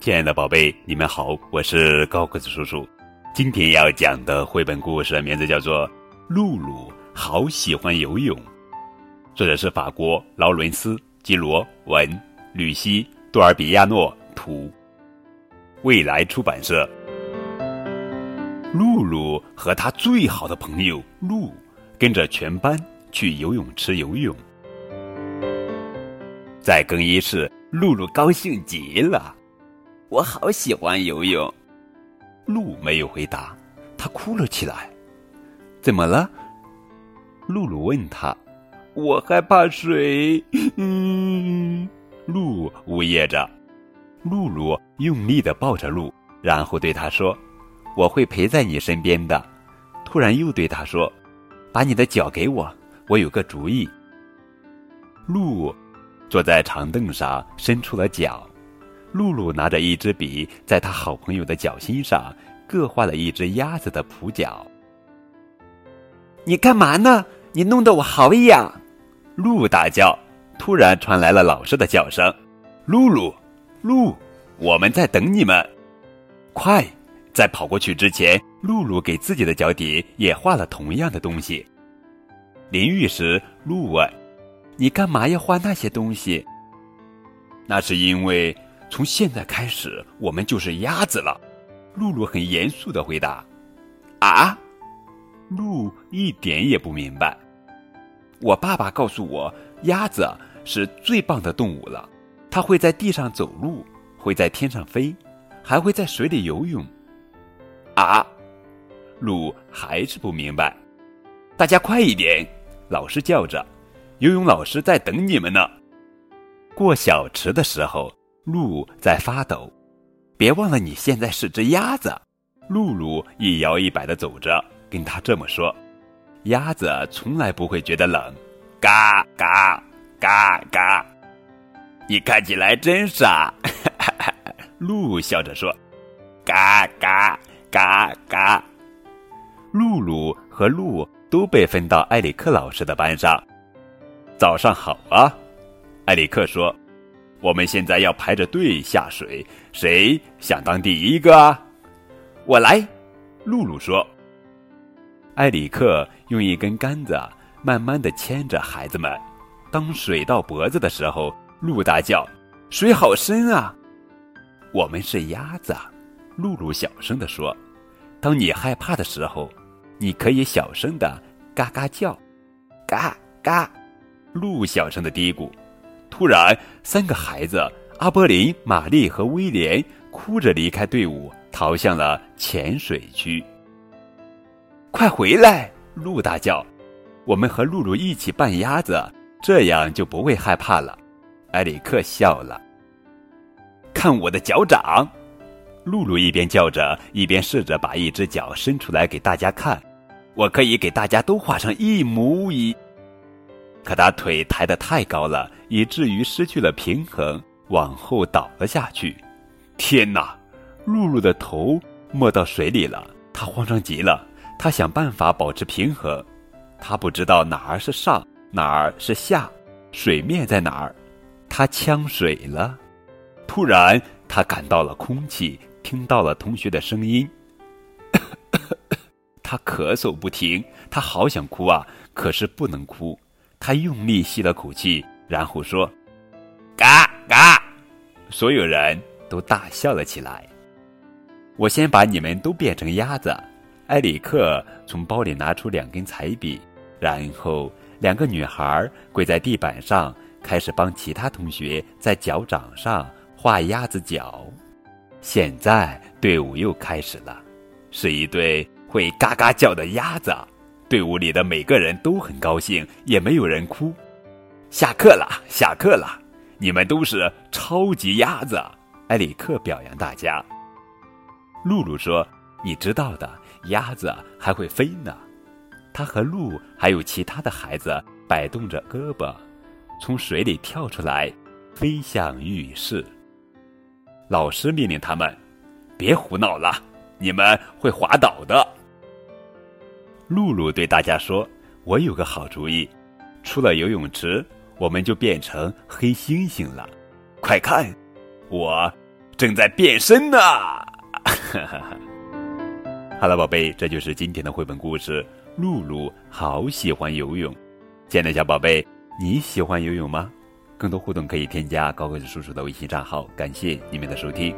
亲爱的宝贝，你们好，我是高个子叔叔。今天要讲的绘本故事名字叫做《露露好喜欢游泳》，作者是法国劳伦斯·基罗文、吕西·多尔比亚诺图，未来出版社。露露和他最好的朋友露跟着全班去游泳池游泳，在更衣室，露露高兴极了。我好喜欢游泳，鹿没有回答，他哭了起来。怎么了？露露问他。我害怕水。嗯，鹿呜咽着。露露用力的抱着鹿，然后对他说：“我会陪在你身边的。”突然又对他说：“把你的脚给我，我有个主意。”鹿坐在长凳上，伸出了脚。露露拿着一支笔，在他好朋友的脚心上各画了一只鸭子的蹼脚。你干嘛呢？你弄得我好痒！鹿大叫。突然传来了老师的叫声：“露露，鹿，我们在等你们！快，在跑过去之前，露露给自己的脚底也画了同样的东西。”淋浴时，鹿问：“你干嘛要画那些东西？”那是因为。从现在开始，我们就是鸭子了。露露很严肃的回答：“啊？”鹿一点也不明白。我爸爸告诉我，鸭子是最棒的动物了。它会在地上走路，会在天上飞，还会在水里游泳。啊？鹿还是不明白。大家快一点！老师叫着：“游泳老师在等你们呢。”过小池的时候。鹿在发抖，别忘了你现在是只鸭子。露露一摇一摆的走着，跟他这么说：“鸭子从来不会觉得冷。”嘎嘎嘎嘎，你看起来真傻。鹿笑着说：“嘎嘎嘎嘎。”露露和鹿都被分到埃里克老师的班上。早上好啊，埃里克说。我们现在要排着队下水，谁想当第一个啊？我来，露露说。埃里克用一根杆子慢慢的牵着孩子们。当水到脖子的时候，鹿大叫：“水好深啊！”我们是鸭子，露露小声的说：“当你害怕的时候，你可以小声的嘎嘎叫，嘎嘎。”鹿小声的嘀咕。突然，三个孩子阿波林、玛丽和威廉哭着离开队伍，逃向了浅水区。快回来！鹿大叫：“我们和露露一起扮鸭子，这样就不会害怕了。”埃里克笑了。看我的脚掌！露露一边叫着，一边试着把一只脚伸出来给大家看。我可以给大家都画成一模一。可他腿抬得太高了，以至于失去了平衡，往后倒了下去。天哪！露露的头没到水里了，他慌张极了。他想办法保持平衡，他不知道哪儿是上，哪儿是下，水面在哪儿。他呛水了。突然，他感到了空气，听到了同学的声音。他咳嗽不停，他好想哭啊，可是不能哭。他用力吸了口气，然后说：“嘎嘎！”所有人都大笑了起来。我先把你们都变成鸭子。埃里克从包里拿出两根彩笔，然后两个女孩跪在地板上，开始帮其他同学在脚掌上画鸭子脚。现在队伍又开始了，是一对会嘎嘎叫的鸭子。队伍里的每个人都很高兴，也没有人哭。下课了，下课了，你们都是超级鸭子！埃里克表扬大家。露露说：“你知道的，鸭子还会飞呢。”他和鹿还有其他的孩子摆动着胳膊，从水里跳出来，飞向浴室。老师命令他们：“别胡闹了，你们会滑倒的。”露露对大家说：“我有个好主意，出了游泳池，我们就变成黑猩猩了。快看，我正在变身呢。好了，宝贝，这就是今天的绘本故事。露露好喜欢游泳，亲爱的小宝贝，你喜欢游泳吗？更多互动可以添加高个子叔叔的微信账号。感谢你们的收听。